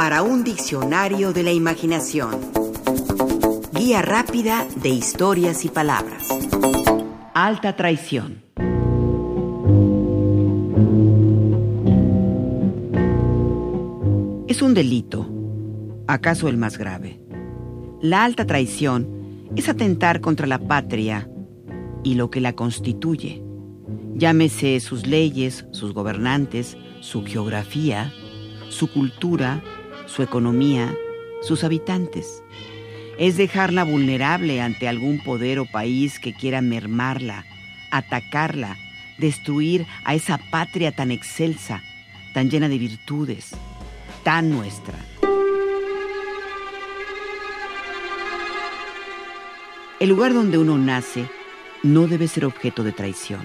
para un diccionario de la imaginación. Guía rápida de historias y palabras. Alta traición. Es un delito, acaso el más grave. La alta traición es atentar contra la patria y lo que la constituye. Llámese sus leyes, sus gobernantes, su geografía, su cultura, su economía, sus habitantes. Es dejarla vulnerable ante algún poder o país que quiera mermarla, atacarla, destruir a esa patria tan excelsa, tan llena de virtudes, tan nuestra. El lugar donde uno nace no debe ser objeto de traición.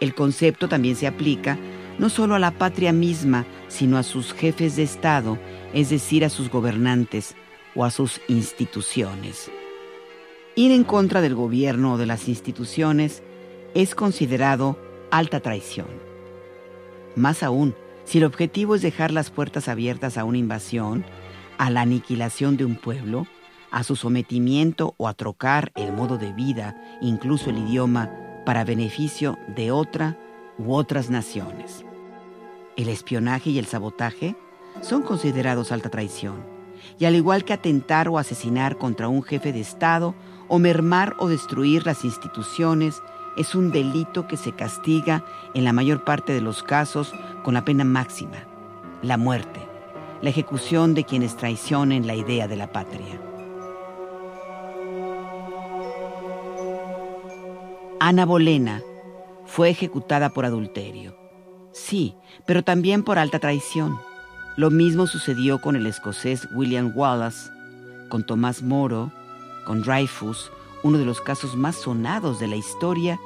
El concepto también se aplica no solo a la patria misma, sino a sus jefes de Estado, es decir, a sus gobernantes o a sus instituciones. Ir en contra del gobierno o de las instituciones es considerado alta traición. Más aún, si el objetivo es dejar las puertas abiertas a una invasión, a la aniquilación de un pueblo, a su sometimiento o a trocar el modo de vida, incluso el idioma, para beneficio de otra u otras naciones. El espionaje y el sabotaje son considerados alta traición, y al igual que atentar o asesinar contra un jefe de Estado o mermar o destruir las instituciones, es un delito que se castiga en la mayor parte de los casos con la pena máxima, la muerte, la ejecución de quienes traicionen la idea de la patria. Ana Bolena fue ejecutada por adulterio. Sí, pero también por alta traición. Lo mismo sucedió con el escocés William Wallace, con Tomás Moro, con Dreyfus, uno de los casos más sonados de la historia,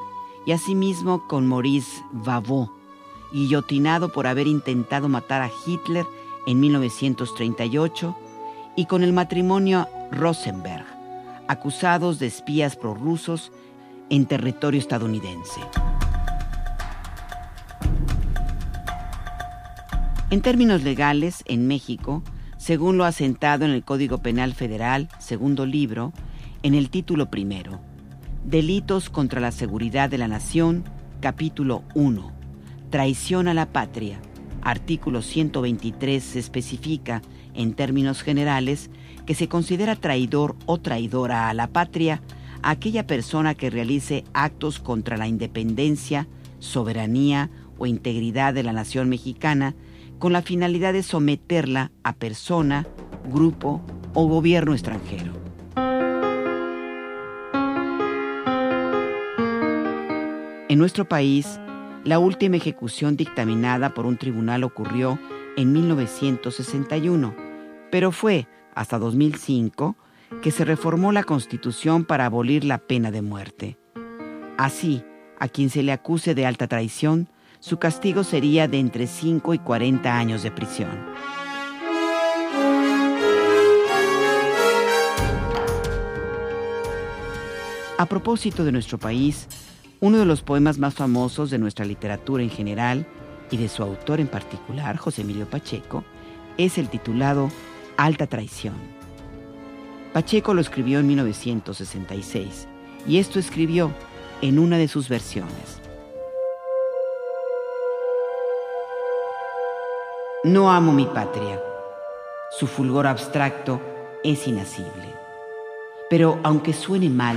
y asimismo con Maurice Vavot, guillotinado por haber intentado matar a Hitler en 1938, y con el matrimonio Rosenberg, acusados de espías prorrusos en territorio estadounidense. En términos legales, en México, según lo asentado en el Código Penal Federal, segundo libro, en el título primero, Delitos contra la Seguridad de la Nación, capítulo 1, Traición a la Patria, artículo 123 se especifica, en términos generales, que se considera traidor o traidora a la patria aquella persona que realice actos contra la independencia, soberanía o integridad de la nación mexicana, con la finalidad de someterla a persona, grupo o gobierno extranjero. En nuestro país, la última ejecución dictaminada por un tribunal ocurrió en 1961, pero fue hasta 2005 que se reformó la Constitución para abolir la pena de muerte. Así, a quien se le acuse de alta traición su castigo sería de entre 5 y 40 años de prisión. A propósito de nuestro país, uno de los poemas más famosos de nuestra literatura en general y de su autor en particular, José Emilio Pacheco, es el titulado Alta Traición. Pacheco lo escribió en 1966 y esto escribió en una de sus versiones. No amo mi patria. Su fulgor abstracto es inacible. Pero aunque suene mal,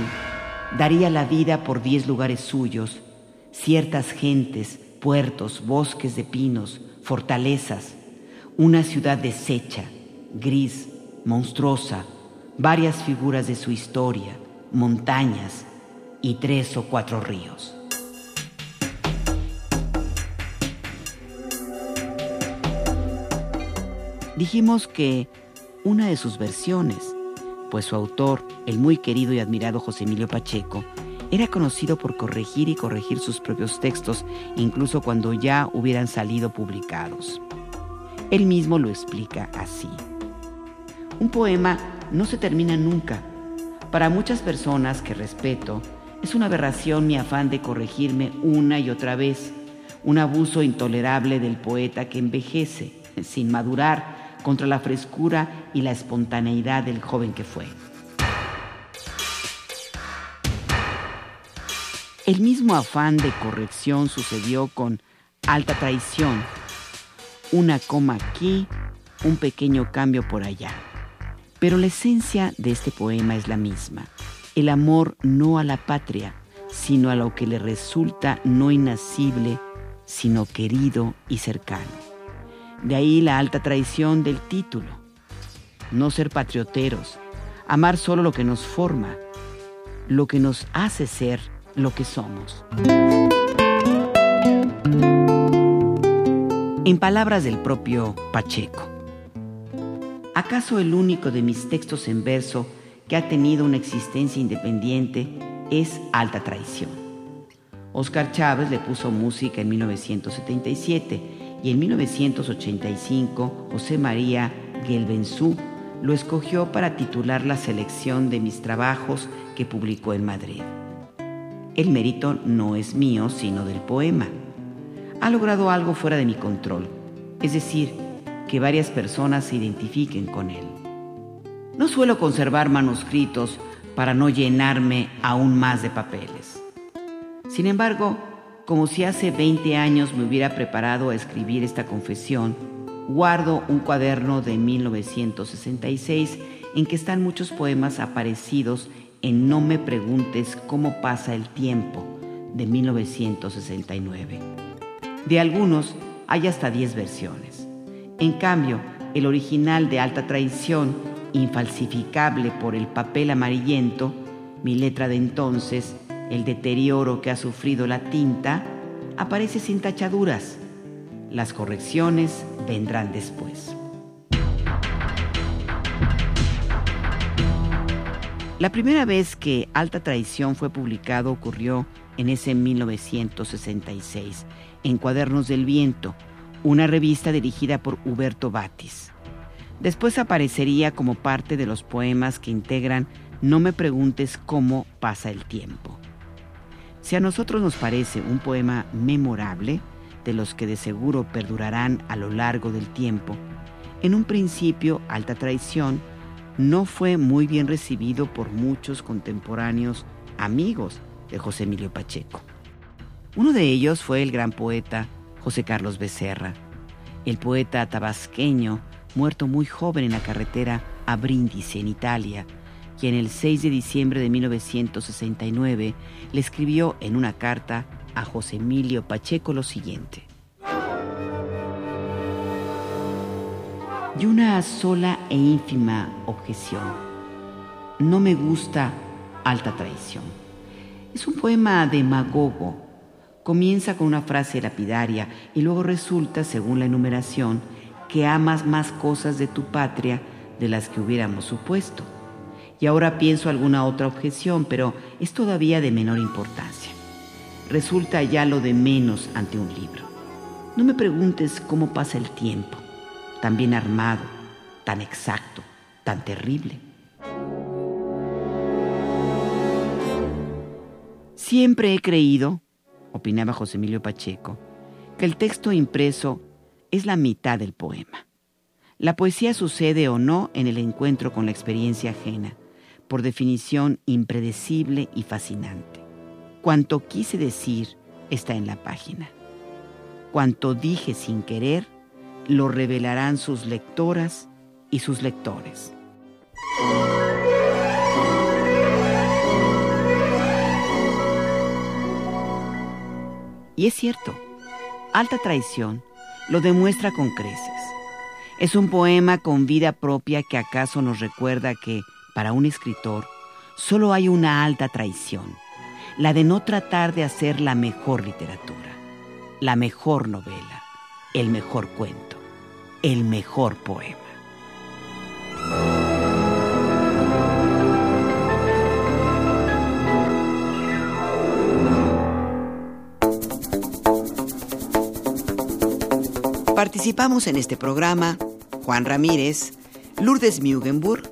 daría la vida por diez lugares suyos, ciertas gentes, puertos, bosques de pinos, fortalezas, una ciudad deshecha, gris, monstruosa, varias figuras de su historia, montañas y tres o cuatro ríos. Dijimos que una de sus versiones, pues su autor, el muy querido y admirado José Emilio Pacheco, era conocido por corregir y corregir sus propios textos, incluso cuando ya hubieran salido publicados. Él mismo lo explica así. Un poema no se termina nunca. Para muchas personas que respeto, es una aberración mi afán de corregirme una y otra vez, un abuso intolerable del poeta que envejece, sin madurar, contra la frescura y la espontaneidad del joven que fue. El mismo afán de corrección sucedió con Alta Traición, una coma aquí, un pequeño cambio por allá. Pero la esencia de este poema es la misma, el amor no a la patria, sino a lo que le resulta no inacible, sino querido y cercano. De ahí la alta traición del título. No ser patrioteros, amar solo lo que nos forma, lo que nos hace ser lo que somos. En palabras del propio Pacheco, ¿acaso el único de mis textos en verso que ha tenido una existencia independiente es Alta Traición? Oscar Chávez le puso música en 1977 y en 1985 José María Gelbenzú lo escogió para titular la selección de mis trabajos que publicó en Madrid. El mérito no es mío, sino del poema. Ha logrado algo fuera de mi control, es decir, que varias personas se identifiquen con él. No suelo conservar manuscritos para no llenarme aún más de papeles. Sin embargo, como si hace 20 años me hubiera preparado a escribir esta confesión, guardo un cuaderno de 1966 en que están muchos poemas aparecidos en No me preguntes cómo pasa el tiempo de 1969. De algunos hay hasta 10 versiones. En cambio, el original de alta traición, infalsificable por el papel amarillento, mi letra de entonces, el deterioro que ha sufrido la tinta, aparece sin tachaduras. Las correcciones vendrán después. La primera vez que Alta Traición fue publicado ocurrió en ese 1966, en Cuadernos del Viento, una revista dirigida por Huberto Batis. Después aparecería como parte de los poemas que integran No me preguntes cómo pasa el tiempo. Si a nosotros nos parece un poema memorable, de los que de seguro perdurarán a lo largo del tiempo, en un principio Alta Traición no fue muy bien recibido por muchos contemporáneos amigos de José Emilio Pacheco. Uno de ellos fue el gran poeta José Carlos Becerra, el poeta tabasqueño muerto muy joven en la carretera a Brindisi, en Italia, quien el 6 de diciembre de 1969 le escribió en una carta a José Emilio Pacheco lo siguiente. y una sola e ínfima objeción. No me gusta alta traición. Es un poema demagogo. Comienza con una frase lapidaria y luego resulta, según la enumeración, que amas más cosas de tu patria de las que hubiéramos supuesto. Y ahora pienso alguna otra objeción, pero es todavía de menor importancia. Resulta ya lo de menos ante un libro. No me preguntes cómo pasa el tiempo tan bien armado, tan exacto, tan terrible. Siempre he creído, opinaba José Emilio Pacheco, que el texto impreso es la mitad del poema. La poesía sucede o no en el encuentro con la experiencia ajena, por definición impredecible y fascinante. Cuanto quise decir está en la página. Cuanto dije sin querer lo revelarán sus lectoras y sus lectores. Y es cierto, Alta Traición lo demuestra con creces. Es un poema con vida propia que acaso nos recuerda que, para un escritor, solo hay una alta traición, la de no tratar de hacer la mejor literatura, la mejor novela, el mejor cuento el mejor poema. Participamos en este programa Juan Ramírez, Lourdes Mugenburg,